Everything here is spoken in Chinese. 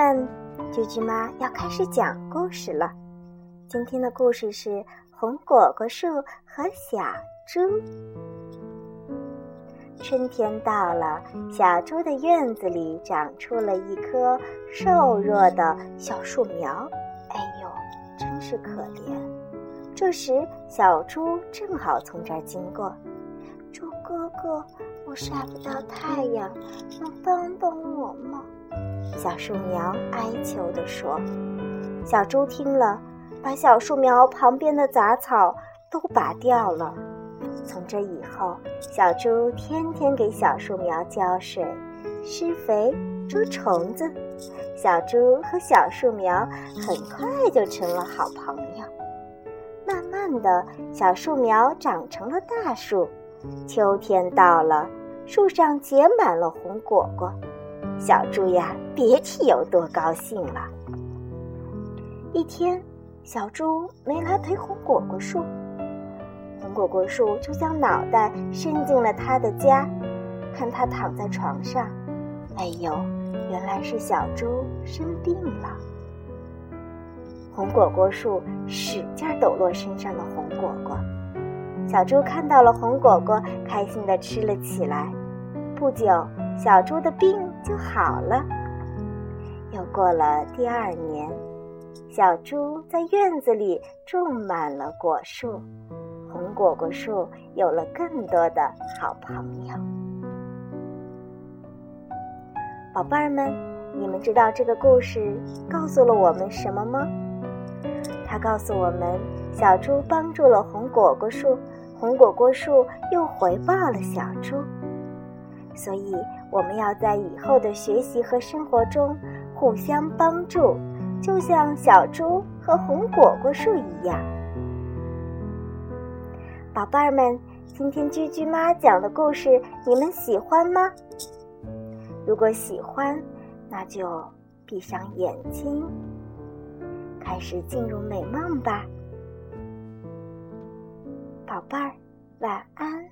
们，啾啾妈要开始讲故事了。今天的故事是《红果果树和小猪》。春天到了，小猪的院子里长出了一棵瘦弱的小树苗。哎呦，真是可怜！这时，小猪正好从这儿经过。哥哥，我晒不到太阳，能帮帮我吗？小树苗哀求地说：“小猪听了，把小树苗旁边的杂草都拔掉了。从这以后，小猪天天给小树苗浇水、施肥、捉虫子。小猪和小树苗很快就成了好朋友。慢慢的，小树苗长成了大树。秋天到了，树上结满了红果果。”小猪呀，别提有多高兴了。一天，小猪没来陪红果果树，红果果树就将脑袋伸进了他的家，看他躺在床上。哎呦，原来是小猪生病了。红果果树使劲抖落身上的红果果，小猪看到了红果果，开心的吃了起来。不久。小猪的病就好了。又过了第二年，小猪在院子里种满了果树，红果果树有了更多的好朋友。宝贝儿们，你们知道这个故事告诉了我们什么吗？它告诉我们，小猪帮助了红果果树，红果果树又回报了小猪。所以，我们要在以后的学习和生活中互相帮助，就像小猪和红果果树一样。宝贝儿们，今天居居妈讲的故事你们喜欢吗？如果喜欢，那就闭上眼睛，开始进入美梦吧。宝贝儿晚安。